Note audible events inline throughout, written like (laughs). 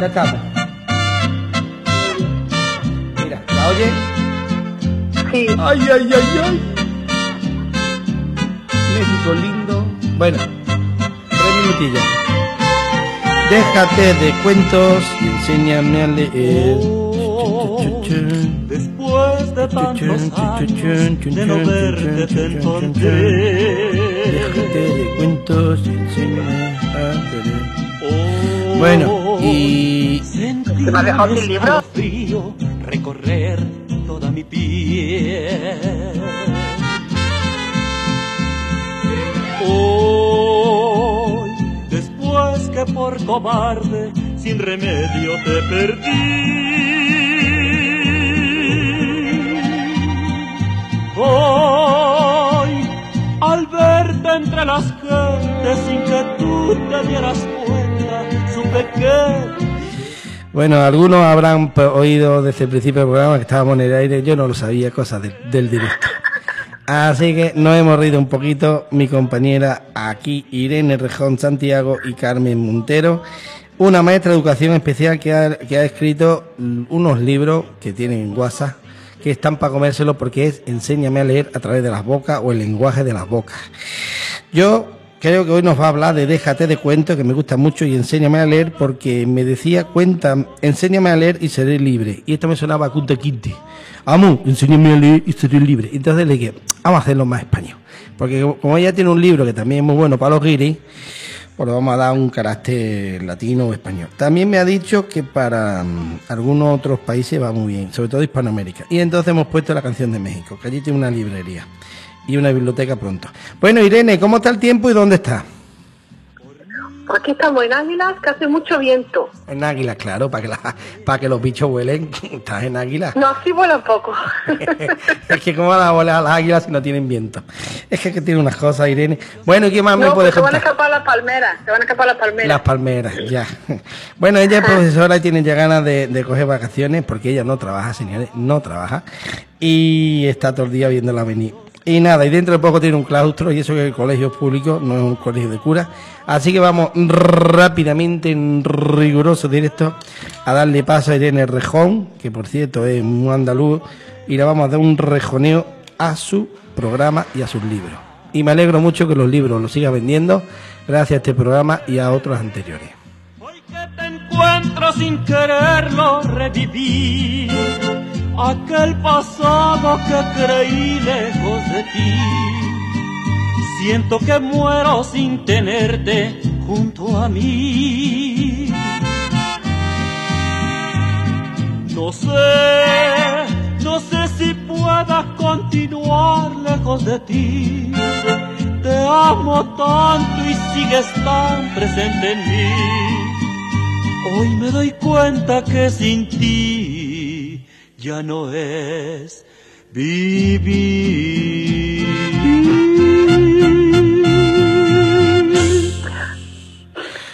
Ya estamos. Mira, ¿la oye? Sí. Ay, ay, ay, ay. México lindo. Bueno, tres minutillos. Déjate de cuentos y enséñame a leer. Después de tantos años de no verte te encontré. Déjate de cuentos y enséñame a leer. Oh, Bueno, y ¿Se me ha dejado sin libro? frío recorrer toda mi piel. Hoy, después que por cobarde sin remedio te perdí. Hoy, al verte entre las gentes sin que tú te dieras cuenta, Bueno, algunos habrán oído desde el principio del programa que estábamos en el aire, yo no lo sabía, cosas de- del directo. Así que nos hemos reído un poquito, mi compañera aquí, Irene Rejón Santiago y Carmen Montero, una maestra de educación especial que ha, escrito unos libros que tienen WhatsApp, que están para comérselo porque es Enséñame a leer a través de las bocas o el lenguaje de las bocas. Yo creo que hoy nos va a hablar de Déjate de cuento, que me gusta mucho, y enséñame a leer, porque me decía, cuenta, enséñame a leer y seré libre. Y esto me sonaba a. Amo, enséñame a leer y seré libre. Entonces le dije, vamos a hacerlo más español. Porque como- como ella tiene un libro que también es muy bueno para los guiris, pues le vamos a dar un carácter latino o español. También me ha dicho que para mm, algunos otros países va muy bien, sobre todo Hispanoamérica. Y entonces hemos puesto la canción de México, que allí tiene una librería y una biblioteca pronto. Bueno, Irene, ¿cómo está el tiempo y dónde está? Aquí estamos en Águilas, que hace mucho viento. En Águila, claro, para que, la- para que los bichos huelen. (laughs) Estás en Águila. No, sí vuela un poco. (laughs) es que cómo van a volar las águilas si no tienen viento. Es que, que tiene unas cosas, Irene. Bueno, ¿y qué más me puede pues se van a contar? escapar las palmeras, se van a escapar las palmeras. Las palmeras, ya. (laughs) Bueno, ella es profesora y tiene ya ganas de, de coger vacaciones porque ella no trabaja, señores, no trabaja. Y está todo el día viéndola venir. Y nada, y dentro de poco tiene un claustro y eso que el colegio es público, no es un colegio de cura. Así que vamos rápidamente, en riguroso directo, a darle paso a Irene Rejón, que por cierto es un andaluz, y le vamos a dar un rejoneo a su programa y a sus libros. Y me alegro mucho que los libros los siga vendiendo gracias a este programa y a otros anteriores. Hoy que te encuentro sin quererlo revivir aquel pasado que creí lejos de ti. Siento que muero sin tenerte junto a mí. No sé, no sé si pueda continuar lejos de ti. Te amo tanto y sigues tan presente en mí. Hoy me doy cuenta que sin ti ya no es vivir.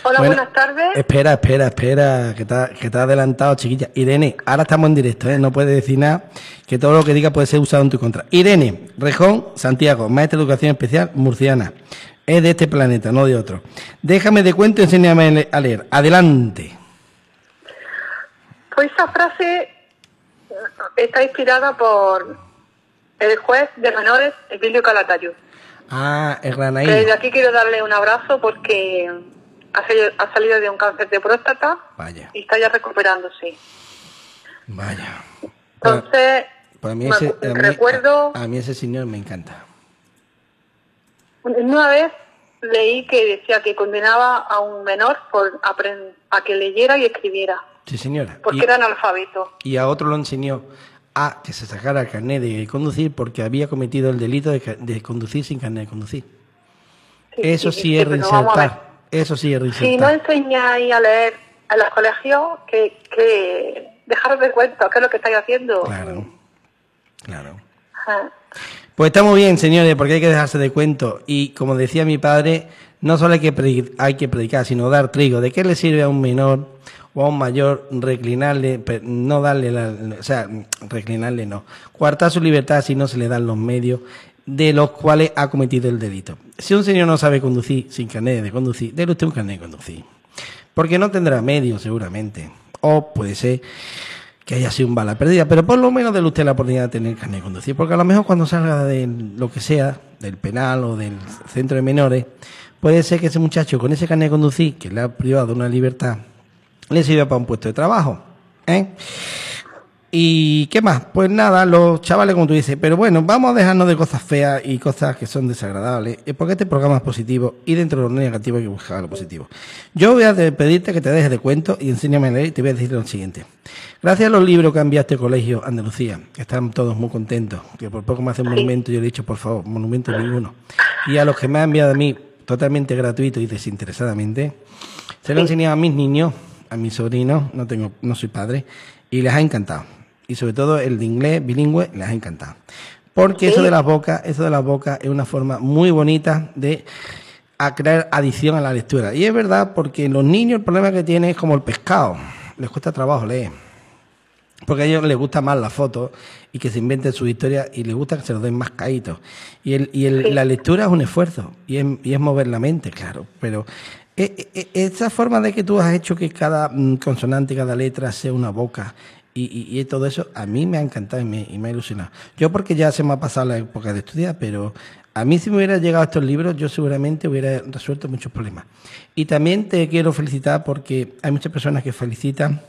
Hola, Bueno, buenas tardes. Espera, espera, espera, que te, ha- que te has adelantado, chiquilla. Irene, ahora estamos en directo, ¿eh? no puedes decir nada, que todo lo que diga puede ser usado en tu contra. Irene, Rejón, Santiago, maestra de educación especial, murciana. Es de este planeta, no de otro. Déjame de cuento y enséñame a le- a leer. Adelante. Pues esa frase está inspirada por el juez de menores, Emilio Calatayud. Ah, Que granaí. desde aquí quiero darle un abrazo porque ha salido, ha salido de un cáncer de próstata Vaya, y está ya recuperándose. vaya. Entonces, pues a mí ese, acu- a mí- recuerdo a mí ese señor me encanta. una vez leí que decía que condenaba a un menor por a que leyera y escribiera, Sí, señora. porque Y- era analfabeto. y a otro lo enseñó a que se sacara el carnet de conducir porque había cometido el delito de, conducir sin carnet de conducir. Eso sí, es reinsertar. Eso sí es Si no reinsertar. enseñáis a leer a los colegios, que, que dejaros de cuenta, ¿qué es lo que estáis haciendo? Claro, claro. Ah, Pues está muy bien, señores, porque hay que dejarse de cuento. Y como decía mi padre, no solo hay que, hay que predicar, sino dar trigo. ¿De qué le sirve a un menor o a un mayor reclinarle, no darle, la, o sea, reclinarle no, coartar su libertad si no se le dan los medios de los cuales ha cometido el delito? Si un señor no sabe conducir sin carnet de conducir, déle usted un carnet de conducir. porque no tendrá medio seguramente, o puede ser que haya sido un bala perdida, pero por lo menos déle usted la oportunidad de tener carnet de conducir, porque a lo mejor cuando salga de lo que sea, del penal o del centro de menores, puede ser que ese muchacho con ese carnet de conducir, que le ha privado una libertad, le sirva para un puesto de trabajo. ¿eh? ¿Y qué más? Pues nada, los chavales, como tú dices, pero bueno, vamos a dejarnos de cosas feas y cosas que son desagradables, eh, porque este programa es positivo y dentro de lo negativo hay que buscar lo positivo. Yo voy a pedirte que te dejes de cuento y enséñame a leer y te voy a decir lo siguiente. Gracias a los libros que este colegio Andalucía, están todos muy contentos, que por poco me hacen monumento, yo le he dicho, por favor, monumento ninguno. Y a los que me han enviado a mí totalmente gratuito y desinteresadamente, se lo he enseñado a mis niños, a mis sobrinos, no tengo, no soy padre, y les ha encantado y sobre todo el de inglés bilingüe les ha encantado. Porque eso de las bocas, eso de las bocas es una forma muy bonita de crear adicción a la lectura. Y es verdad porque los niños el problema que tienen es como el pescado, les cuesta trabajo leer. Porque a ellos les gusta más la foto y que se inventen su historia y les gusta que se los den más caídos. Y, el, y el, la lectura es un esfuerzo y es, y es mover la mente, claro. Pero esa forma de que tú has hecho que cada mm, consonante, cada letra sea una boca y, y, todo eso a mí me ha encantado y me, y me, ha ilusionado. Yo porque ya se me ha pasado la época de estudiar, pero a mí si me hubiera llegado a estos libros, yo seguramente hubiera resuelto muchos problemas. Y también te quiero felicitar porque hay muchas personas que felicitan,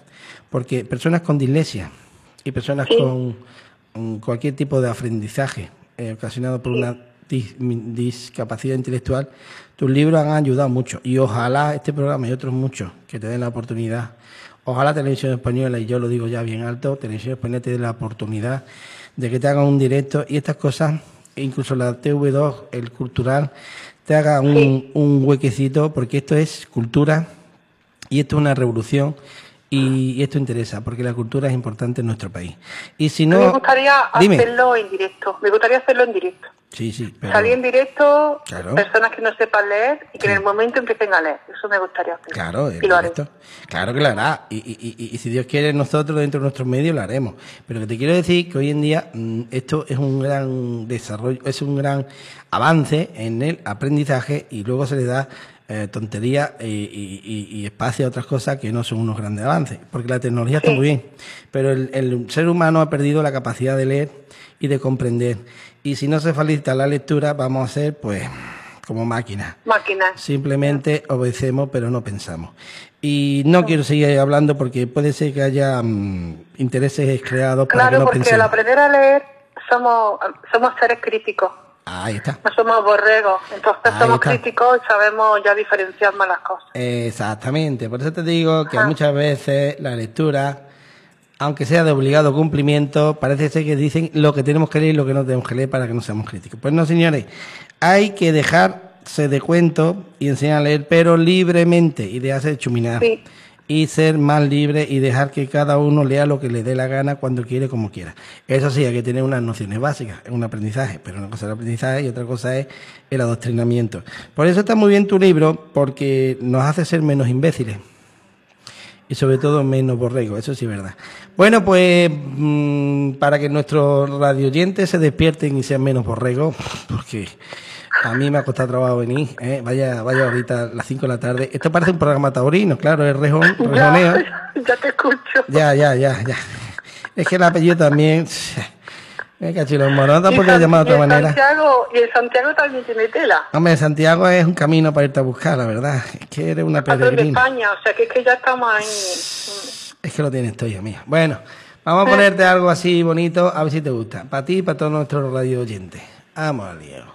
porque personas con dislexia y personas con, cualquier tipo de aprendizaje eh, ocasionado por una discapacidad intelectual, tus libros han ayudado mucho. Y ojalá este programa y otros muchos que te den la oportunidad Ojalá Televisión Española, y yo lo digo ya bien alto, Televisión Española te dé la oportunidad de que te hagan un directo y estas cosas, incluso la TV2, el cultural, te haga un, un huequecito, porque esto es cultura y esto es una revolución y, esto interesa porque la cultura es importante en nuestro país. Y si no, me gustaría hacerlo en directo. Me gustaría hacerlo en directo. Sí, sí. Salir en directo, personas que no sepan leer y que en el momento empiecen a leer. Eso me gustaría hacer. Claro, y lo haré. Claro que lo hará. Y, y, y, si Dios quiere, nosotros dentro de nuestros medios lo haremos. Pero que te quiero decir que hoy en día mm, esto es un gran desarrollo, es un gran avance en el aprendizaje y luego se le da eh, tontería y, espacio a otras cosas que no son unos grandes avances. Porque la tecnología está muy bien. Pero el, el ser humano ha perdido la capacidad de leer y de comprender. Y si no se facilita la lectura, vamos a ser, pues, como máquinas. Máquinas. Simplemente obedecemos, pero no pensamos. Y no quiero seguir hablando porque puede ser que haya mm, intereses creados para que no porque al aprender a leer somos, somos seres críticos. Ahí está. No somos borregos, entonces somos críticos y sabemos ya diferenciar más las cosas. Exactamente, por eso te digo que muchas veces la lectura aunque sea de obligado cumplimiento, parece ser que dicen lo que tenemos que leer y lo que no tenemos que leer para que no seamos críticos. Pues no, señores, hay que dejarse de cuento y enseñar a leer, pero libremente y de chuminar. Y ser más libre y dejar que cada uno lea lo que le dé la gana cuando quiere, como quiera. Eso sí, hay que tener unas nociones básicas, un aprendizaje, pero una cosa es el aprendizaje y otra cosa es el adoctrinamiento. Por eso está muy bien tu libro, porque nos hace ser menos imbéciles y sobre todo menos borrego, eso sí es verdad. Bueno, pues mm, para que nuestros radioyentes se despierten y sean menos borregos, (laughs) porque a mí me ha costado trabajo venir, ¿eh? vaya, vaya ahorita a las 5 de la tarde. Esto parece un programa taurino, claro, es rejón, (laughs) rejoneo. (laughs) Ya, te escucho. Ya, ya, ya, ya. Es que el apellido también... (laughs) Me cachilo, no te podría llamar de otra manera. Santiago, y el Santiago también tiene tela. Hombre, Santiago es un camino para irte a buscar, la verdad. Es que eres una peregrina. de España, o sea que es que ya estamos ahí. Es que lo tienes todo, mía. Bueno, vamos a ponerte algo así bonito, a ver si te gusta. Para ti y para todos nuestros radio oyentes. Vamos al lío.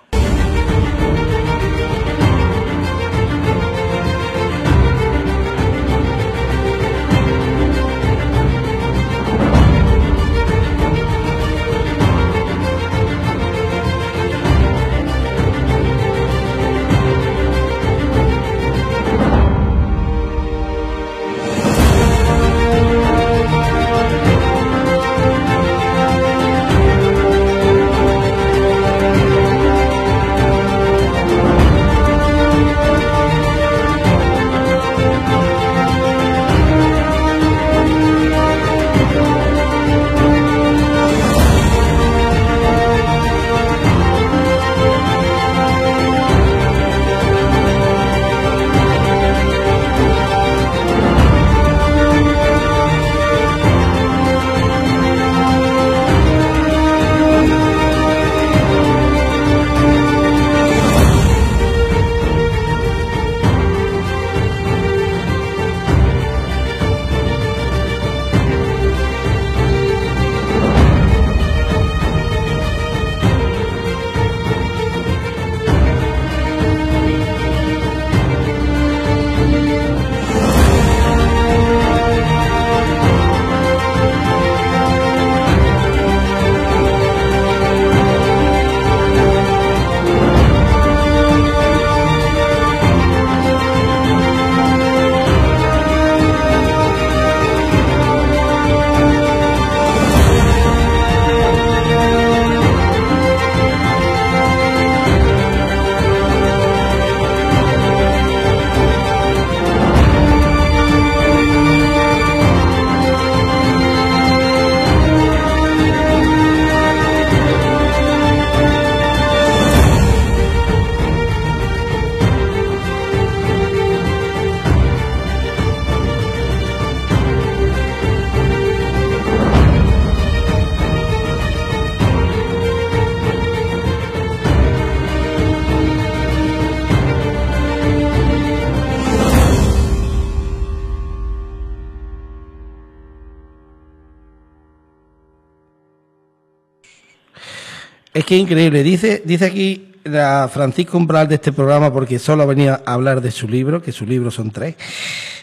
Que increíble. Dice, dice aquí la Francisco Umbral de este programa, porque solo venía a hablar de su libro, que su libro son tres.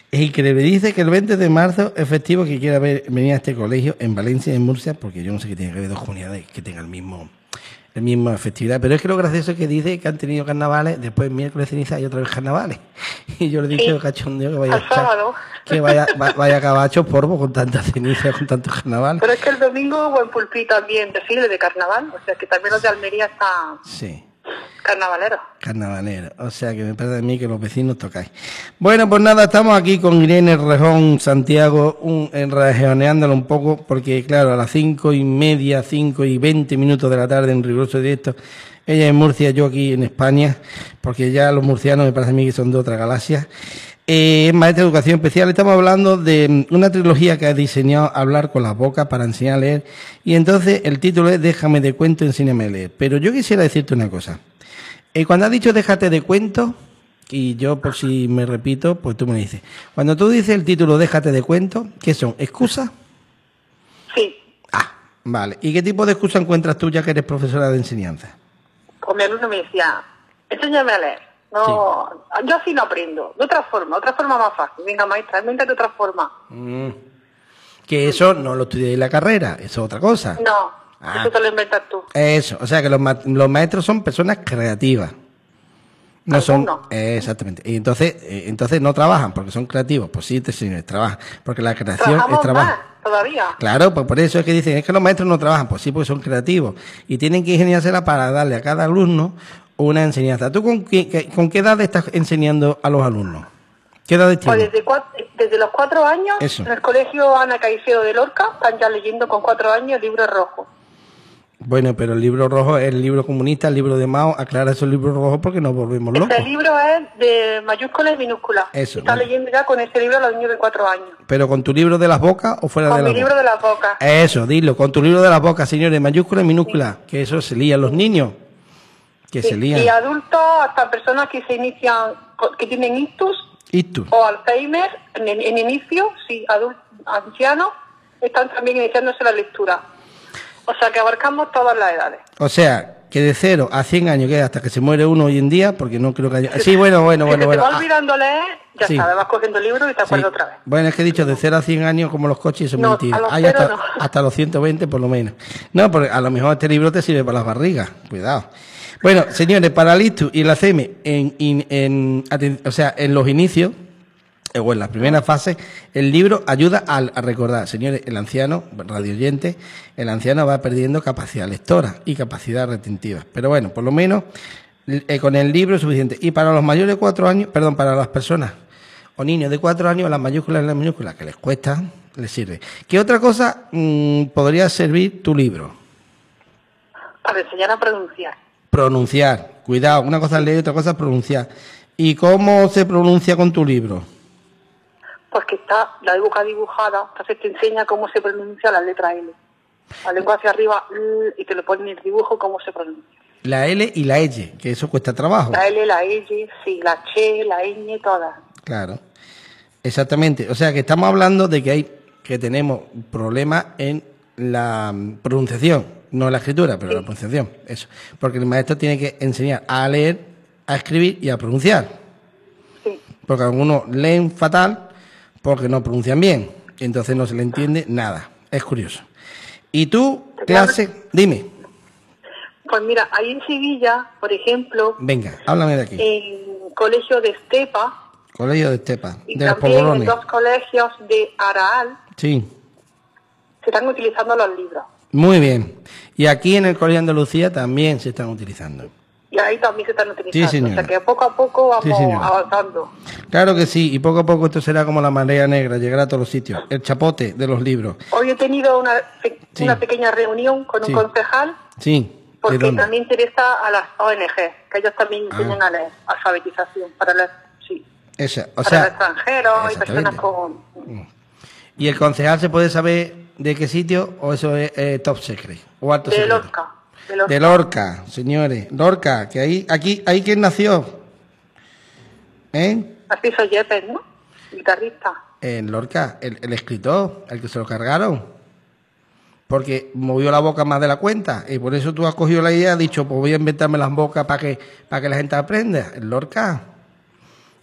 Es increíble. Dice que el 20 de marzo es festivo que quiera venir a este colegio en Valencia y en Murcia, porque yo no sé qué tiene que ver dos comunidades que tengan el mismo, el mismo festividad. Pero es que lo gracioso es que dice que han tenido carnavales, después miércoles ceniza y otra vez carnavales. (laughs) Y yo le dije, Sí. cachondeo, que vaya, sábado. (laughs) que vaya, va- vaya cabacho porvo con tanta ceniza, con tantos carnavales. Pero es que el domingo hubo en Pulpí también desfile de carnaval, o sea que también los de Almería están Sí. Carnavaleros. Carnavalero. O sea que me parece a mí que los vecinos tocáis. Bueno, pues nada, estamos aquí con Irene Rejón Santiago, un, un poco, porque claro, a las cinco y media, cinco y veinte minutos de la tarde en riguroso directo, ella en Murcia, yo aquí en España, porque ya los murcianos me parece a mí que son de otra galaxia. Eh, es maestra de educación especial. Estamos hablando de mm, una trilogía que ha diseñado Hablar con la boca para enseñar a leer. Y entonces el título es Déjame de cuento, enséñame a leer. Pero yo quisiera decirte una cosa. Eh, cuando has dicho déjate de cuento, y yo por si me repito, pues tú me dices. Cuando tú dices el título déjate de cuento, ¿qué son? ¿Excusas? Sí, Ah, vale. ¿Y qué tipo de excusa encuentras tú ya que eres profesora de enseñanza? con mi alumno me decía, enséñame a leer. No, yo así no aprendo, de otra forma, otra forma más fácil. Venga, maestra, invéntate otra forma. Mm. Que eso no lo estudié en la carrera, eso es otra cosa. No, Ah. eso te lo inventas tú. Eso, o sea que los, ma- los maestros son personas creativas. No son, eh, exactamente. Y entonces, eh, entonces no trabajan porque son creativos. Pues sí, te señores, trabajan. Porque la creación es trabajo. más todavía. Claro, pues por eso es que dicen, es que los maestros no trabajan, pues sí, porque son creativos. Y tienen que ingeniársela para darle a cada alumno una enseñanza. ¿Tú con qué, con qué edad estás enseñando a los alumnos? ¿Qué edad Pues desde, desde los cuatro años, Eso. en el colegio Ana Caicedo de Lorca, están ya leyendo con cuatro años libros rojos. Bueno, pero el libro rojo es el libro comunista, el libro de Mao. Aclara esos libros rojos porque nos volvemos locos. Este libro es de mayúsculas y minúsculas. Eso, Está bueno. leyendo ya con ese libro a los niños de cuatro años. Pero con tu libro de las bocas o fuera Con de mi las libro bocas. de las bocas. Eso, dilo, con tu libro de las bocas, señores, mayúscula y minúscula, que eso se lían los niños. Que Sí, se lían. Y adultos, hasta personas que se inician, que tienen ictus o Alzheimer en, en inicio, sí, adultos, ancianos, están también iniciándose la lectura. O sea que abarcamos todas las edades. O sea, que de 0 a 100 años, que hasta que se muere uno hoy en día, porque no creo que haya... Sí, bueno, bueno, Si bueno, se bueno. te va Ah, olvidando leer, ya sí. sabes, vas cogiendo el libro y te sí. acuerdas otra vez. Bueno, es que he dicho de 0 a 100 años como los coches, eso es No, mentira. Hay hasta, no. hasta los 120 por lo menos. No, porque a lo mejor este libro te sirve para las barrigas, cuidado. Bueno, señores, para el ISTU y la CM, en, en- o sea, en los inicios, eh, o en la primera fase, el libro ayuda al- a, recordar. Señores, el anciano, radio oyente, el anciano va perdiendo capacidad lectora y capacidad retentiva. Pero bueno, por lo menos eh, con el libro es suficiente. Y para los mayores de cuatro años, perdón, para las personas o niños de cuatro años, las mayúsculas y las minúsculas que les cuesta, les sirve. ¿Qué otra cosa mm, podría servir tu libro? Para enseñar a pronunciar. Pronunciar. Cuidado, una cosa es leer y otra cosa es pronunciar. ¿Y cómo se pronuncia con tu libro? Porque está la boca dibujada, entonces te enseña cómo se pronuncia la letra L. La lengua hacia arriba L, y te lo pone en el dibujo cómo se pronuncia. La L y la L, que eso cuesta trabajo. La L, la L, sí, la Che, la ñ, todas. Claro. Exactamente. O sea que estamos hablando de que hay que tenemos problemas en la mm, pronunciación, no la escritura, pero la pronunciación. Eso. Porque el maestro tiene que enseñar a leer, a escribir y a pronunciar. Sí. Porque algunos leen fatal porque no pronuncian bien. Entonces no se le entiende nada. Es curioso. Y tú, clase, dime. Pues mira, ahí en Sevilla, por ejemplo, Venga, háblame de aquí. en colegio de Estepa Colegio de Estepa, y de los también en dos colegios de Araal Sí, se están utilizando los libros. Muy bien. Y aquí en el Colegio de Andalucía también se están utilizando. Y ahí también se están utilizando. señora. o sea que poco a poco vamos Sí, avanzando. Claro que sí, y poco a poco esto será como la marea negra, llegará a todos los sitios. El chapote de los libros. Hoy he tenido una, Sí. una pequeña reunión con Sí. un concejal Sí, ¿de porque también interesa a las ONG, que ellos también Ah. a leer, alfabetización, para leer, sí, Esa, o para sea, los extranjeros y personas con... ¿Y el concejal se puede saber de qué sitio o eso es eh, top secret? ¿O alto De secreto? Lorca. De Lorca. De Lorca, señores. Lorca, que ahí, aquí, ahí quién nació. ¿Eh? Narciso Yepes, ¿no? Guitarrista. En Lorca, el, el escritor, el que se lo cargaron. porque movió la boca más de la cuenta y por eso tú has cogido la idea, has dicho, pues voy a inventarme las bocas para que, para que la gente aprenda. El Lorca,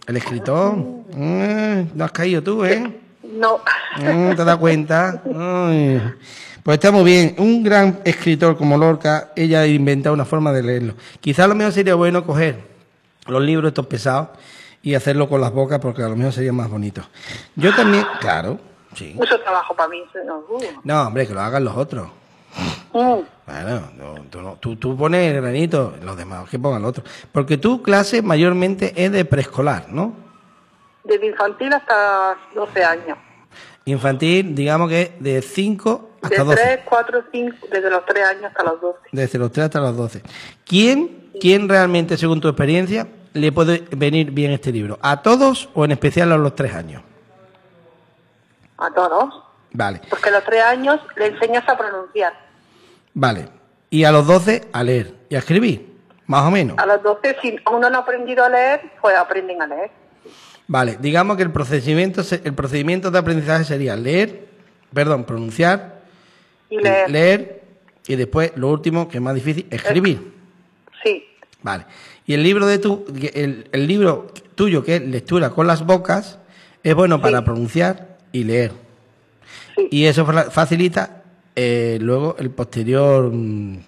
el escritor, (laughs) Mm, no has caído tú, ¿eh? No. Mm, ¿Te das cuenta? Ay. Pues está muy bien. Un gran escritor como Lorca, ella ha inventado una forma de leerlo. Quizás a lo mejor sería bueno coger los libros estos pesados y hacerlo con las bocas porque a lo mejor sería más bonito. Yo también, claro, sí. Mucho trabajo para mí. No, hombre, que lo hagan los otros. Mm. Bueno, no, tú, no- tú, tú pones el granito, los demás que pongan los otros. Porque tu clase mayormente es de preescolar, ¿no? Desde infantil hasta 12 años. Infantil, digamos que de 5 De hasta 12. 3, 4, 5, desde los 3 años hasta los 12. Desde los 3 hasta los 12. ¿Quién, ¿Quién realmente, según tu experiencia, le puede venir bien este libro? ¿A todos o en especial a los 3 años? A todos. Vale, Porque a los 3 años le enseñas a pronunciar. vale. Y a los 12 a leer y a escribir, más o menos. A los 12, si aún no han aprendido a leer, pues aprenden a leer. Vale, digamos que el procedimiento, el procedimiento de aprendizaje sería leer, perdón, pronunciar, Y leer. leer y después, lo último, que es más difícil, escribir. Sí. Vale. Y el libro de tu, el, el libro tuyo que es lectura con las bocas es bueno para pronunciar y leer. Sí. Y eso fa- facilita eh, luego el posterior mm,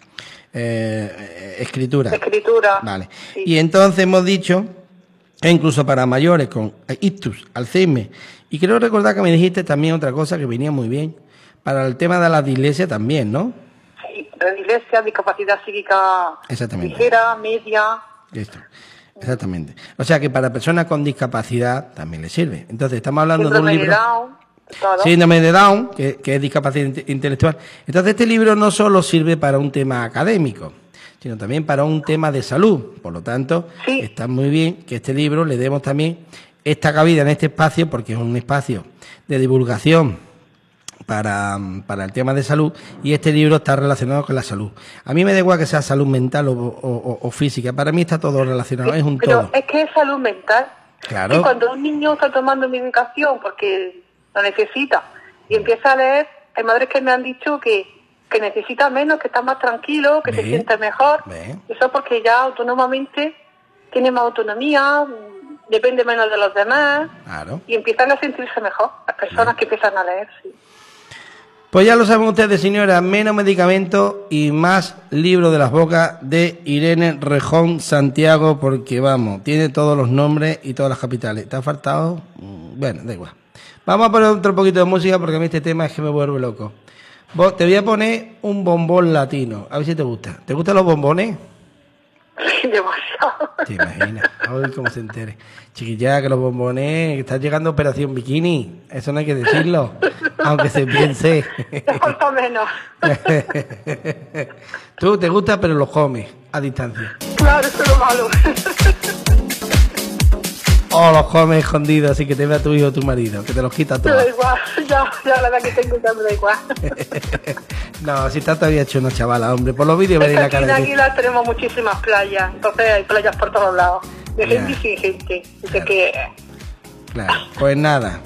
eh, escritura. Escritura. Vale. Sí. Y entonces hemos dicho que incluso para mayores con ictus, Alzheimer, y quiero recordar que me dijiste también otra cosa que venía muy bien, para el tema de la dislexia también, ¿no? Sí. La dislexia, discapacidad psíquica Exactamente. ligera, media. Esto. Exactamente. O sea que para personas con discapacidad también le sirve. Entonces estamos hablando de un síndrome de libro... Down, todo. Síndrome de Down, que, que es discapacidad inte- intelectual. Entonces este libro no solo sirve para un tema académico, sino también para un tema de salud. Por lo tanto, Sí. está muy bien que este libro le demos también esta cabida en este espacio, porque es un espacio de divulgación para, para el tema de salud y este libro está relacionado con la salud. A mí me da igual que sea salud mental o, o- o- o física, para mí está todo relacionado, es un Pero todo. es que es salud mental. Claro. Y cuando un niño está tomando medicación porque lo necesita y empieza a leer, hay madres que me han dicho que, que necesita menos, que está más tranquilo, que se Ve. siente mejor. Eso porque ya autónomamente tiene más autonomía, depende menos de los demás Claro. y empiezan a sentirse mejor. Las personas que empiezan a leer, sí. Pues ya lo saben ustedes, señora, menos medicamentos y más libro de las bocas de Irene Rejón Santiago, porque vamos, tiene todos los nombres y todas las capitales. ¿Te ha faltado? Mm, Bueno, da igual. Vamos a poner otro poquito de música porque a mí este tema es que me vuelve loco. Te voy a poner un bombón latino, a ver si te gusta. ¿Te gustan los bombones? (laughs) Demasiado. Te imaginas, a ver cómo se entere. Chiquilla, que los bombones, está llegando Operación Bikini, eso no hay que decirlo, aunque se piense. (laughs) Falta menos. (laughs) Tú te gusta, pero los comes a distancia. claro, eso es lo malo. O los comes escondidos, así que te vea tu hijo o tu marido, que te los quita Me todos. da igual, (laughs) ya, ya la edad que tengo ya me da igual. (laughs) No, si está todavía hecho una chavala, hombre. Por los vídeos veréis la aquí cara en de ti. Águila tenemos muchísimas playas, entonces hay playas por todos lados. De gente y sin gente. Que Claro, pues nada.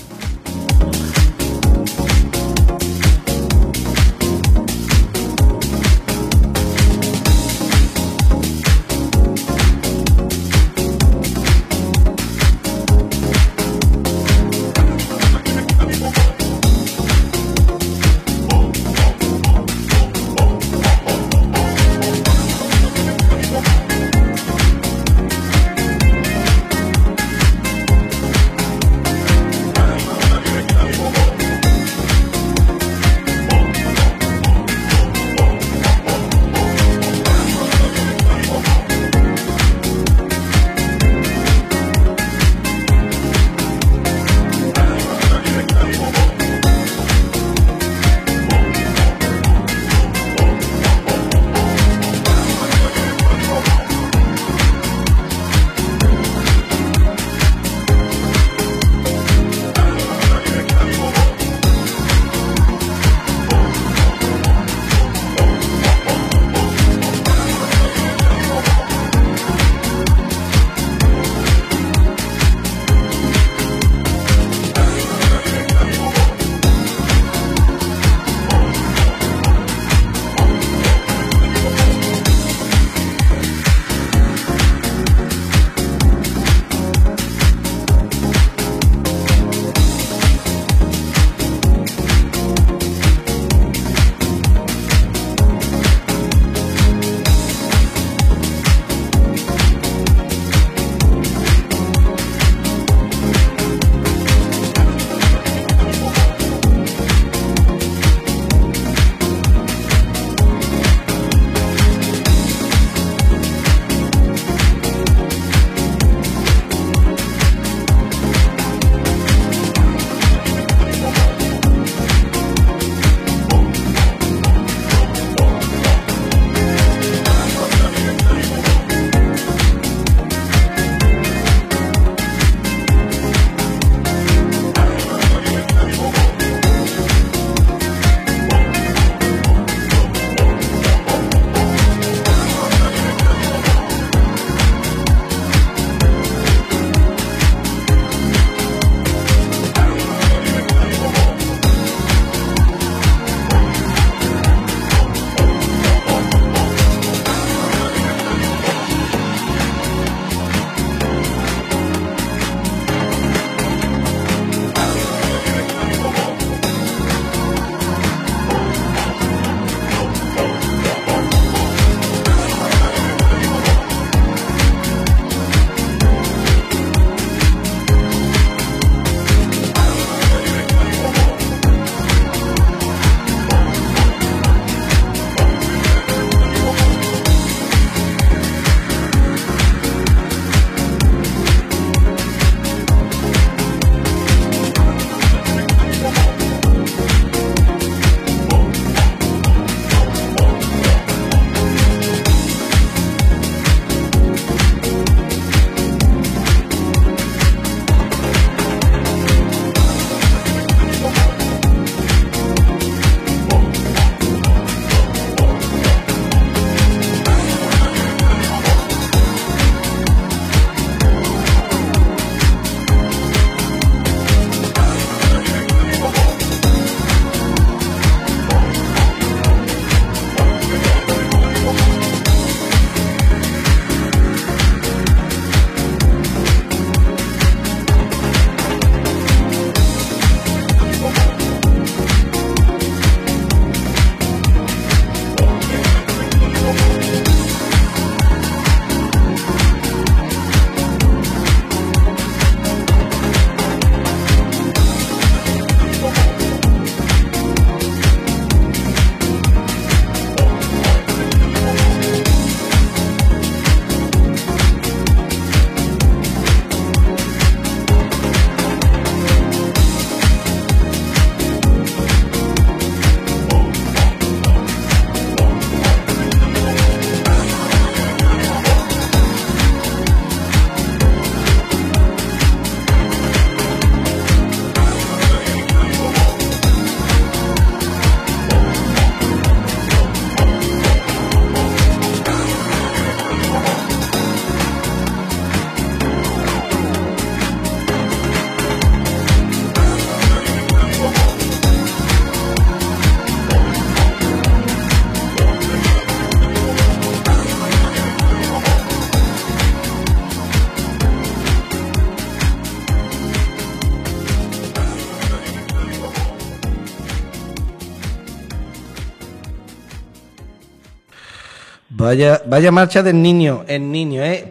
Vaya, vaya marcha del niño, el niño, ¿eh?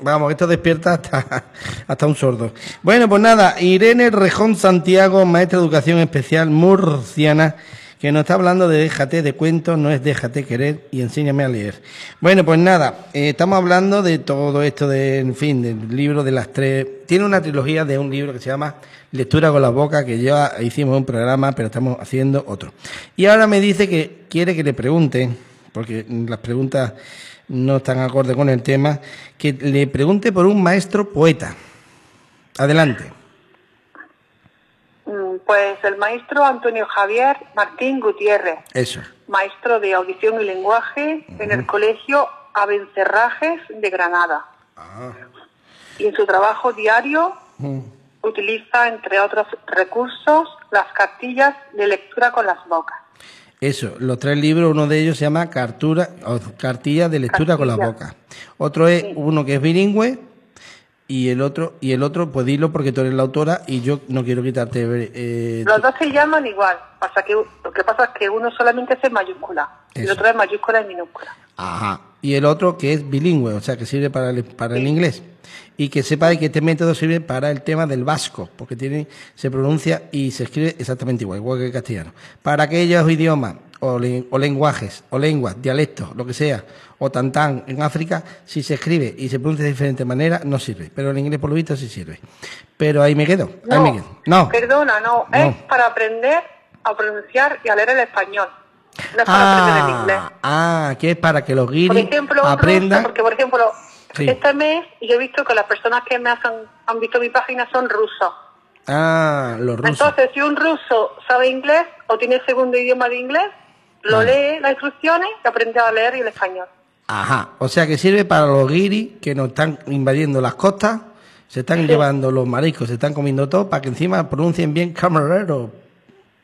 Vamos, esto despierta hasta, hasta un sordo. Bueno, pues nada, Irene Rejón Santiago, maestra de educación especial murciana, que nos está hablando de déjate de cuentos, no es déjate querer y enséñame a leer. Bueno, pues nada, eh, estamos hablando de todo esto, de, en fin, del libro de las tres. Tiene una trilogía de un libro que se llama Lectura con la boca, que ya hicimos un programa, pero estamos haciendo otro. Y ahora me dice que quiere que le pregunte, porque las preguntas no están acorde con el tema, que le pregunte por un maestro poeta. Adelante. Mm, Pues el maestro Antonio Javier Martín Gutiérrez, Eso. maestro de audición y lenguaje en el colegio Abencerrajes de Granada. Y en su trabajo diario Mm. utiliza, entre otros recursos, las cartillas de lectura con las bocas. Eso, los tres libros, uno de ellos se llama Cartura, o Cartilla de lectura con la boca. Otro es uno que es bilingüe y el otro, y el otro, pues dilo porque tú eres la autora y yo no quiero quitarte. eh, Los dos se llaman igual, pasa que, lo que pasa es que uno solamente es en mayúscula y el otro es mayúscula y minúscula. Ajá. Y el otro que es bilingüe, o sea, que sirve para el, para el inglés. Y que sepáis que este método sirve para el tema del vasco, porque tiene, se pronuncia y se escribe exactamente igual, igual que el castellano. Para aquellos idiomas o, le- o lenguajes, o lenguas, dialectos, lo que sea, o tantán en África, si se escribe y se pronuncia de diferente manera, no sirve. Pero el inglés, por lo visto, sí sirve. Pero ahí me quedo. Ahí me quedo. No. Perdona, no, No. es para aprender a pronunciar y a leer el español. No es para aprender el inglés. Ah, ah, que es para que los Por guiris ejemplo, un aprendan. ruso, porque por ejemplo, Sí. este mes yo he visto que las personas que me hacen, han visto mi página son rusos. Ah, los rusos. Entonces, si un ruso sabe inglés o tiene segundo idioma de inglés, lo Ah. lee las instrucciones y aprende a leer y el español. Ajá, o sea que sirve para los guiris que nos están invadiendo las costas, se están llevando los mariscos, se están comiendo todo, para que encima pronuncien bien camarero.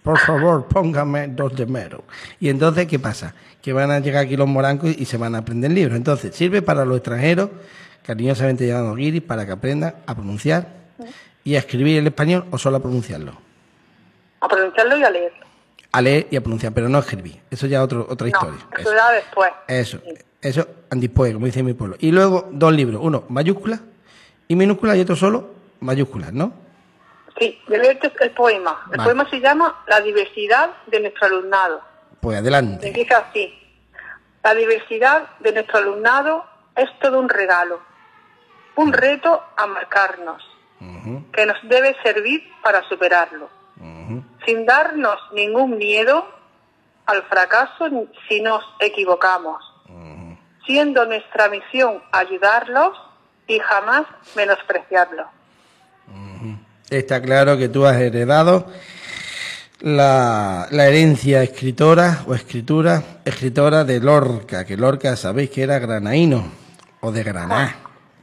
Por favor, póngame dos de mero. Y entonces, ¿qué pasa? Que van a llegar aquí los morancos y se van a aprender libros. Entonces, sirve para los extranjeros, cariñosamente llamados guiris, para que aprendan a pronunciar y a escribir el español o solo a pronunciarlo. A pronunciarlo y a leerlo. A leer y a pronunciar, pero no a escribir. Eso ya es otra No, historia. eso Eso. ya después. Eso, eso, después, como dice mi pueblo. Y luego dos libros, uno mayúscula y minúscula y otro solo mayúsculas, ¿no? Sí, de leerte el poema. El Vale. poema se llama La diversidad de nuestro alumnado. Pues adelante. Empieza así. La diversidad de nuestro alumnado es todo un regalo, un reto a marcarnos, que nos debe servir para superarlo, sin darnos ningún miedo al fracaso si nos equivocamos, siendo nuestra misión ayudarlos y jamás menospreciarlos. Está claro que tú has heredado la, la herencia escritora o escritura, escritora de Lorca, que Lorca sabéis que era granaíno o de Granada.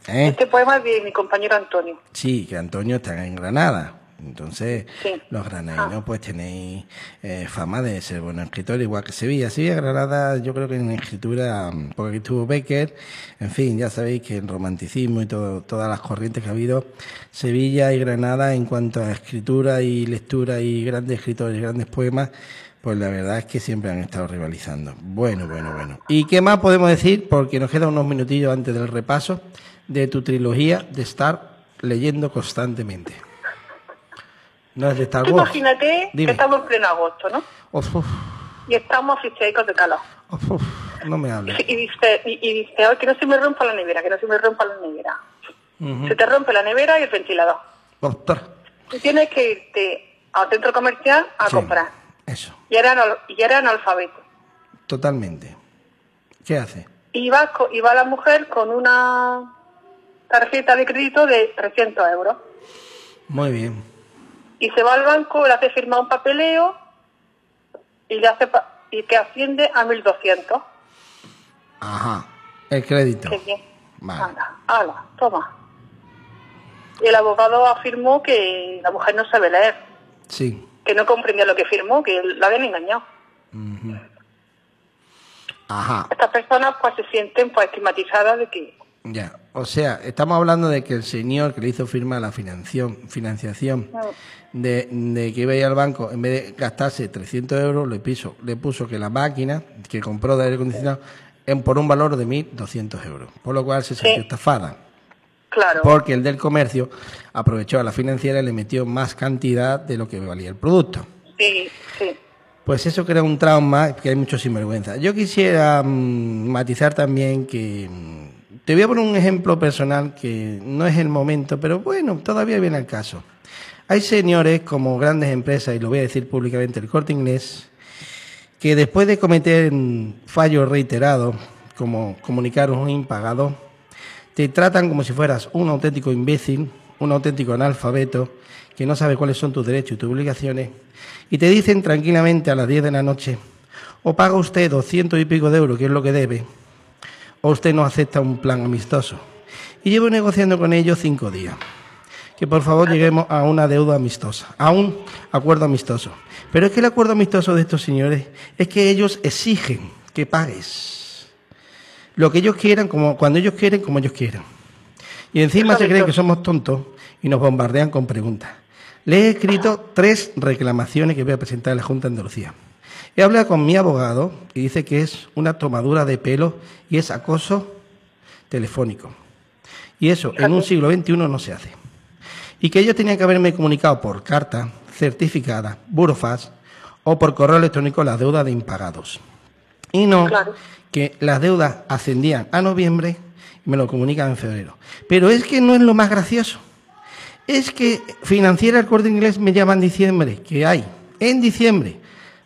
¿eh? Este poema es de mi compañero Antonio. Sí, que Antonio está en Granada. Entonces, Sí. los granadinos pues tenéis eh, fama de ser buenos escritores, igual que Sevilla. Sevilla, Granada, yo creo que en escritura, mm, porque aquí estuvo Becker, en fin, ya sabéis que el romanticismo y todo, todas las corrientes que ha habido, Sevilla y Granada en cuanto a escritura y lectura y grandes escritores y grandes poemas, pues la verdad es que siempre han estado rivalizando. Bueno, bueno, bueno. ¿Y qué más podemos decir? Porque nos quedan unos minutillos antes del repaso de tu trilogía de estar leyendo constantemente. No es de Star Wars. imagínate Dime. que estamos en pleno agosto, ¿no? Uf, uf, Y estamos asfixiaicos de calor. uf, no me hables. Y dice, y, y dice, "Ay, que no se me rompa la nevera, que no se me rompa la nevera. Se te rompe la nevera y el ventilador. Ostras. Tú tienes que irte al centro comercial a Sí, comprar. Eso, Y era, y era analfabeto. totalmente. ¿Qué hace? Y va, y va la mujer con una tarjeta de crédito de 300 euros. Muy bien. Y se va al banco, le hace firmar un papeleo y le hace pa- y que asciende a 1.200. Ajá. El crédito. Bien. Vale. Anda, ala, toma. Y el abogado afirmó que la mujer no sabe leer, Sí. que no comprendía lo que firmó, que la habían engañado. Ajá. Estas personas pues se sienten pues estigmatizadas de que Ya. O sea, estamos hablando de que el señor que le hizo firma la financiación, financiación de, de que iba a ir al banco, en vez de gastarse 300 euros, le, piso, le puso que la máquina que compró de aire acondicionado en, por un valor de 1.200 euros, por lo cual se sintió estafada. Claro. Porque el del comercio aprovechó a la financiera y le metió más cantidad de lo que valía el producto. Sí, sí. Pues eso crea un trauma que hay mucho sinvergüenza. Yo quisiera mm, matizar también que... te voy a poner un ejemplo personal que no es el momento, pero bueno, todavía viene al caso. Hay señores como grandes empresas, y lo voy a decir públicamente, el corte inglés, que después de cometer fallos reiterados, como comunicar un impagado, te tratan como si fueras un auténtico imbécil, un auténtico analfabeto, que no sabe cuáles son tus derechos y tus obligaciones, y te dicen tranquilamente a las 10 de la noche, o paga usted 200 y pico de euros, que es lo que debe, o usted no acepta un plan amistoso. Y llevo negociando con ellos cinco días. Que por favor lleguemos a una deuda amistosa, a un acuerdo amistoso. Pero es que el acuerdo amistoso de estos señores es que ellos exigen que pagues lo que ellos quieran, como, cuando ellos quieren, como ellos quieran. Y encima se creen que somos tontos y nos bombardean con preguntas. Les he escrito tres reclamaciones que voy a presentar en la Junta de Andalucía. He hablado con mi abogado y dice que es una tomadura de pelo y es acoso telefónico. Y eso en un siglo XXI no se hace. Y que ellos tenían que haberme comunicado por carta certificada, burofax o por correo electrónico las deudas de impagados. Y no Claro. que las deudas ascendían a noviembre y me lo comunican en febrero. Pero es que no es lo más gracioso. Es que Financiera el Corte Inglés me llama en diciembre, que hay en diciembre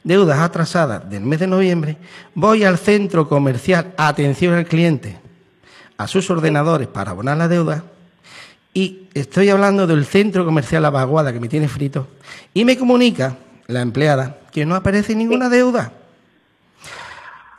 deudas atrasadas del mes de noviembre. Voy al centro comercial, atención al cliente, a sus ordenadores para abonar la deuda. Y estoy hablando del centro comercial La que me tiene frito. Y me comunica la empleada que no aparece ninguna deuda.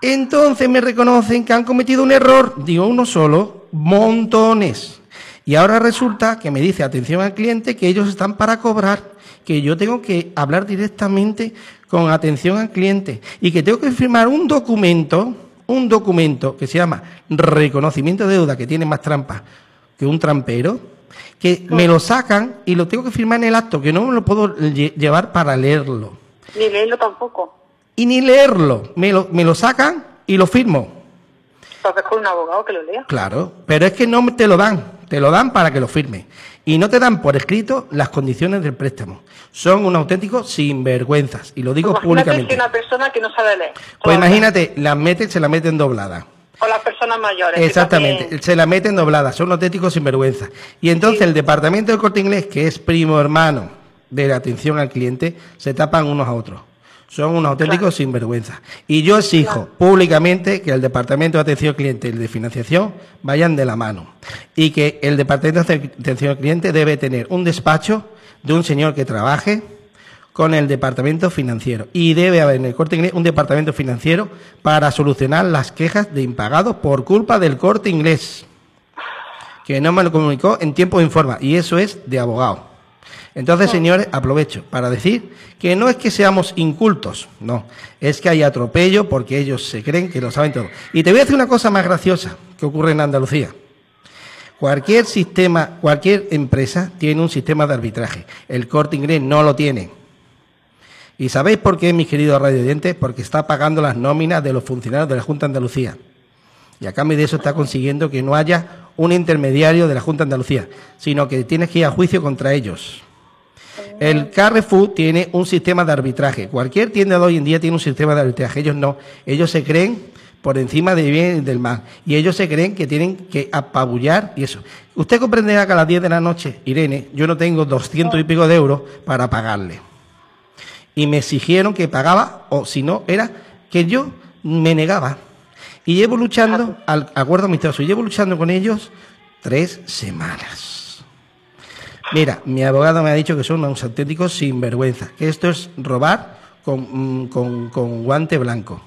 Entonces me reconocen que han cometido un error. Digo uno solo, montones. Y ahora resulta que me dice atención al cliente que ellos están para cobrar, que yo tengo que hablar directamente con atención al cliente y que tengo que firmar un documento, un documento que se llama reconocimiento de deuda, que tiene más trampas que un trampero, que me lo sacan y lo tengo que firmar en el acto, que no me lo puedo lle- llevar para leerlo Ni leerlo tampoco. y ni leerlo. Me lo, me lo sacan y lo firmo. Porque es con un abogado que lo lea. Claro, pero es que no te lo dan, te lo dan para que lo firme. Y no te dan por escrito las condiciones del préstamo. Son un auténtico sinvergüenzas, y lo digo Imagínate públicamente. si una persona que no sabe leer. Pues imagínate, las meten, se la meten doblada. O las personas mayores. que Exactamente, también- se la meten doblada, son auténticos sinvergüenzas. Y entonces Sí. el departamento del corte inglés, que es primo hermano de la atención al cliente, se tapan unos a otros. Son unos auténticos sinvergüenzas. Y yo exijo públicamente que el departamento de atención al cliente y el de financiación vayan de la mano. Y que el departamento de atención al cliente debe tener un despacho de un señor que trabaje con el departamento financiero. Y debe haber en el corte inglés un departamento financiero para solucionar las quejas de impagados por culpa del corte inglés, que no me lo comunicó en tiempo de informa. Y eso es de abogado. Entonces, señores, aprovecho para decir que no es que seamos incultos, no, es que hay atropello porque ellos se creen que lo saben todo. Y te voy a decir una cosa más graciosa que ocurre en Andalucía. Cualquier sistema, cualquier empresa tiene un sistema de arbitraje. El corte inglés no lo tiene. ¿Y sabéis por qué, mis queridos radioyentes? Porque está pagando las nóminas de los funcionarios de la Junta de Andalucía. Y a cambio de eso está consiguiendo que no haya un intermediario de la Junta de Andalucía, sino que tienes que ir a juicio contra ellos. El Carrefour tiene un sistema de arbitraje. Cualquier tienda de hoy en día tiene un sistema de arbitraje. Ellos no. Ellos se creen por encima del bien y del mal. Y ellos se creen que tienen que apabullar y eso. Usted comprenderá que a las 10 de la noche, Irene, yo no tengo 200 y pico de euros para pagarle. Y me exigieron que pagaba, o si no, era que yo me negaba. Y llevo luchando, al acuerdo amistoso, y llevo luchando con ellos tres semanas. Mira, mi abogado me ha dicho que son unos auténticos sinvergüenza, que esto es robar con, mm, con, con guante blanco.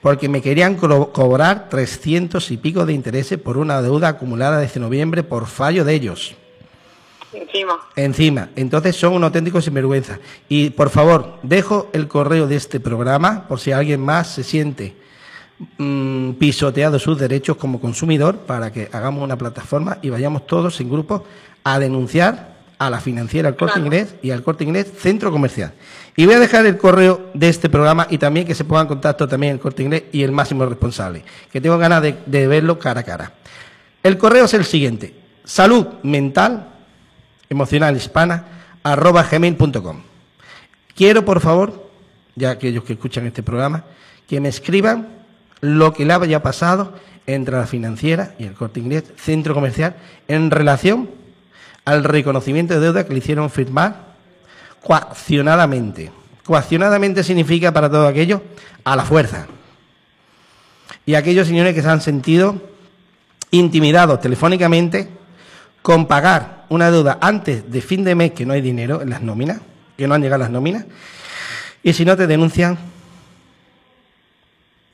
Porque me querían cobrar 300 y pico de intereses por una deuda acumulada desde noviembre por fallo de ellos. Encima. Encima, entonces son un auténtico sinvergüenza. Y por favor, dejo el correo de este programa por si alguien más se siente mm, pisoteado sus derechos como consumidor para que hagamos una plataforma y vayamos todos en grupo a denunciar a la financiera, al corte inglés y al corte inglés centro comercial. Y voy a dejar el correo de este programa y también que se ponga en contacto también el corte inglés y el máximo responsable, que tengo ganas de, de verlo cara a cara. El correo es el siguiente, salud mental, emocional hispana, arroba gmail.com. Quiero, por favor, ya aquellos que escuchan este programa, que me escriban lo que le haya pasado entre la financiera y el corte inglés, centro comercial, en relación al reconocimiento de deuda que le hicieron firmar coaccionadamente. Coaccionadamente significa para todo aquello a la fuerza. Y aquellos señores que se han sentido intimidados telefónicamente con pagar una deuda antes de fin de mes que no hay dinero en las nóminas, que no han llegado las nóminas, y si no te denuncian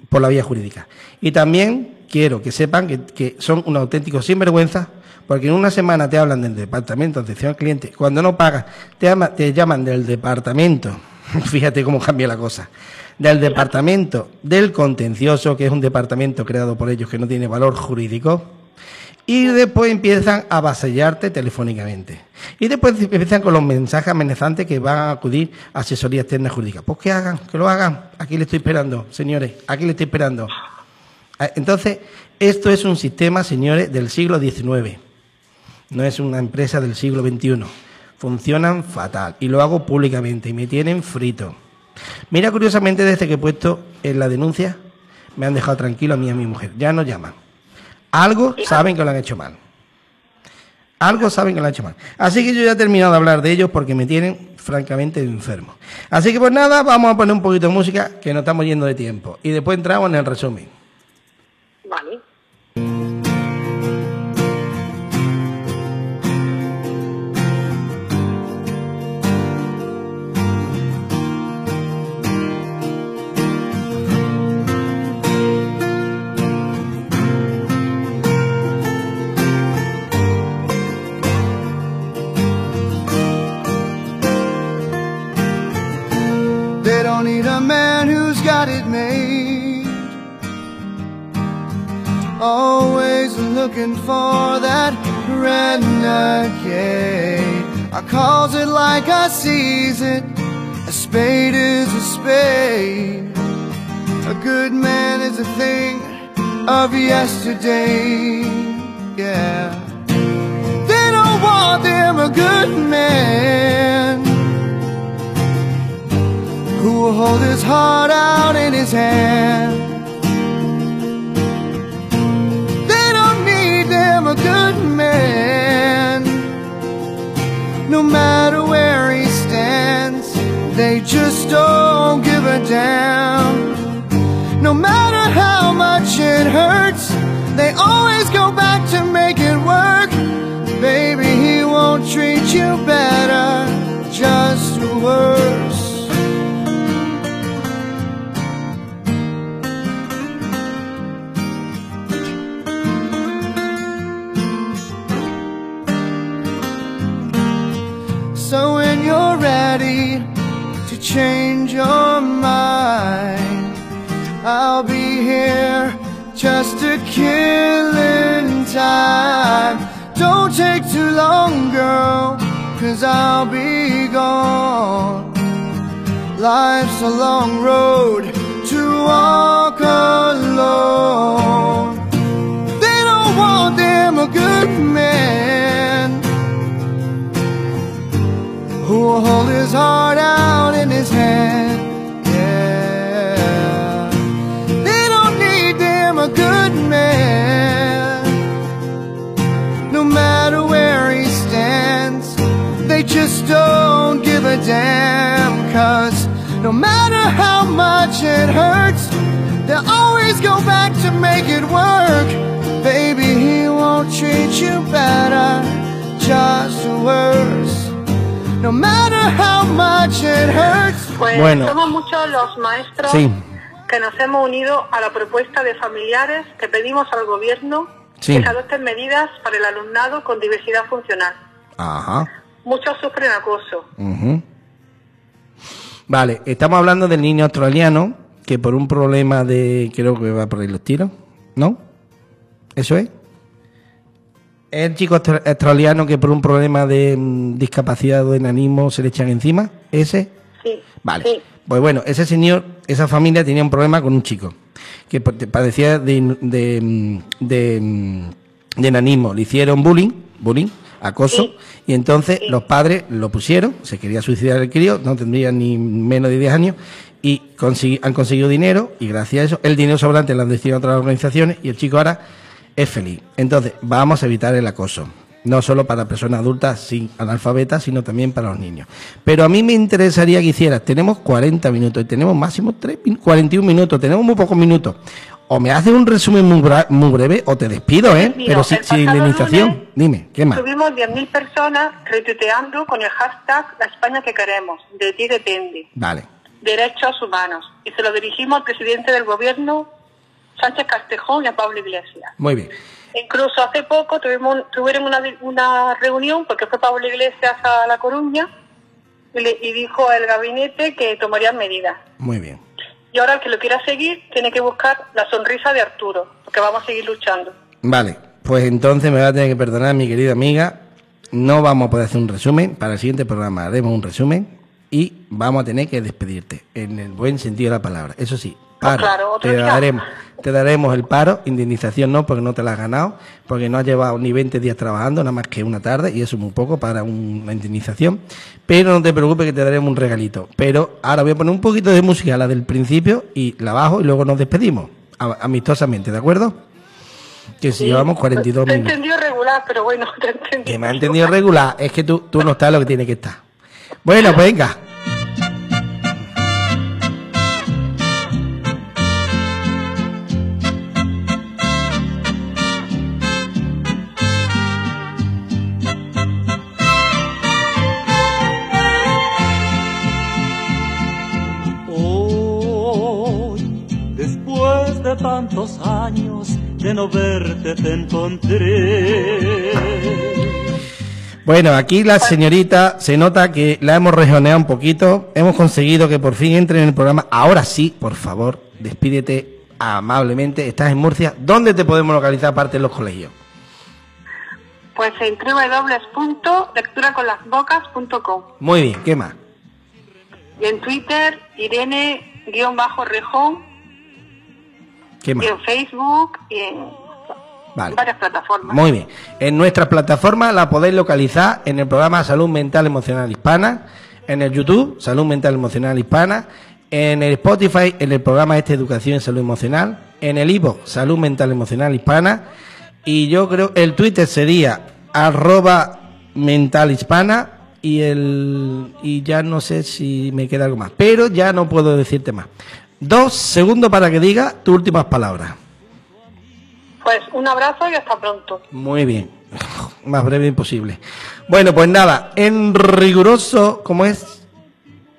por la vía jurídica. Y también quiero que sepan que, que son un auténtico sinvergüenza, porque en una semana te hablan del departamento de atención al cliente, cuando no pagas, te, llama- te llaman del departamento, (laughs) fíjate cómo cambia la cosa, del departamento del contencioso, que es un departamento creado por ellos que no tiene valor jurídico, y después empiezan a avasallarte telefónicamente. Y después empiezan con los mensajes amenazantes que van a acudir a asesoría externa jurídica. Pues que hagan, que lo hagan. Aquí le estoy esperando, señores, aquí le estoy esperando. Ah, Entonces, esto es un sistema, señores, del siglo XIX. No es una empresa del siglo XXI. Funcionan fatal. Y lo hago públicamente. Y me tienen frito. Mira, curiosamente, desde que he puesto en la denuncia, me han dejado tranquilo a mí y a mi mujer. Ya no llaman. Algo saben que lo han hecho mal. Algo saben que lo han hecho mal. Así que yo ya he terminado de hablar de ellos porque me tienen francamente enfermo. Así que pues nada, vamos a poner un poquito de música que nos estamos yendo de tiempo. Y después entramos en el resumen. Vale. Man who's got it made. Always looking for that renegade. I calls it like I sees it. A spade is a spade. A good man is a thing of yesterday. Yeah. They don't want them a good man who will hold his heart out in his hand. They don't need them a good man, no matter where he stands. They just don't give a damn. No matter how much cause I'll be gone. Life's a long road to walk alone. They don't want them a good man who will hold his heart out in his hand. Just don't give a damn, cause no matter how much it hurts, they'll always go back to make it work. Baby, he won't treat you better, just worse. No matter how much it hurts. Pues Bueno. somos muchos los maestros Sí. que nos hemos unido a la propuesta de familiares que pedimos al gobierno Sí. que se adopten medidas para el alumnado con diversidad funcional. Ajá. Muchos sufren acoso. Vale, estamos hablando del niño australiano que por un problema de. Creo que va por ahí los tiros, ¿no? ¿Eso es? ¿Es el chico austra- australiano que por un problema de mm, discapacidad o de enanismo se le echan encima? ¿Ese? Sí. Vale. Sí. Pues bueno, ese señor, esa familia tenía un problema con un chico que pa- padecía de, de, mm, de, mm, de enanismo. Le hicieron bullying, bullying, acoso, Sí. y entonces Sí. los padres lo pusieron, se quería suicidar el crío, no tendría ni menos de 10 años, y han conseguido dinero, y gracias a eso, el dinero sobrante lo han destinado a otras organizaciones, y el chico ahora es feliz. Entonces, vamos a evitar el acoso. No solo para personas adultas sin analfabetas, sino también para los niños. Pero a mí me interesaría que hicieras, tenemos 40 minutos y tenemos máximo 3, 41 minutos, tenemos muy pocos minutos. O me haces un resumen muy, breve o te despido, ¿eh? Mira, Pero si- sin indemnización. lunes Dime, ¿qué más? Tuvimos 10.000 personas retuiteando con el hashtag La España que queremos, de ti depende, Vale. derechos humanos. Y se lo dirigimos al presidente del gobierno, Sánchez Castejón y a Pablo Iglesias. Muy bien. Incluso hace poco tuvimos, tuvieron una, una reunión, porque fue Pablo Iglesias a La Coruña, y, le- y dijo al gabinete que tomarían medidas. Muy bien. Y ahora el que lo quiera seguir tiene que buscar la sonrisa de Arturo, porque vamos a seguir luchando. Vale, pues entonces me va a tener que perdonar mi querida amiga. No vamos a poder hacer un resumen. Para el siguiente programa haremos un resumen y vamos a tener que despedirte en el buen sentido de la palabra. Eso sí, paro. claro, otro te daremos, te daremos el paro, indemnización no, porque no te la has ganado, porque no has llevado ni 20 días trabajando, nada más que una tarde, y eso es muy poco para un- una indemnización. Pero no te preocupes que te daremos un regalito. Pero ahora voy a poner un poquito de música, la del principio, y la bajo y luego nos despedimos, amistosamente, ¿de acuerdo? Que si llevamos 42 Te he minutos. entendido regular, pero bueno, (laughs) te he entendido. Que me ha entendido regular, es que tú, tú no estás lo que tiene que estar. Bueno, pues venga. Tantos años de no verte, te encontré. Bueno, aquí la señorita se nota que la hemos rejoneado un poquito. Hemos conseguido que por fin entre en el programa. Ahora sí, por favor, despídete amablemente. Estás en Murcia. ¿Dónde te podemos localizar aparte en los colegios? Pues en www.lecturaconlasbocas.com Muy bien, ¿qué más? y en Twitter Irene-Rejón ¿Qué y más? en Facebook y en Vale. varias plataformas. Muy bien. En nuestra plataforma la podéis localizar en el programa Salud Mental Emocional Hispana, en el YouTube Salud Mental Emocional Hispana, en el Spotify en el programa este Educación y Salud Emocional, en el Ivo Salud Mental Emocional Hispana y yo creo el Twitter sería arroba mental hispana y el y ya no sé si me queda algo más, pero ya no puedo decirte más. Dos segundos para que diga tus últimas palabras. Pues un abrazo y hasta pronto. Muy bien. (laughs) Más breve imposible. Bueno, pues nada, en riguroso, ¿cómo es?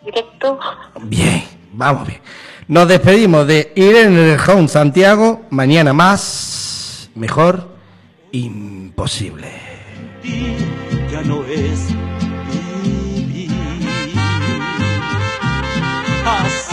Directo. Bien, vamos bien. Nos despedimos de Irene Rejón Santiago. Mañana más, mejor, imposible. ya no es vivir. Así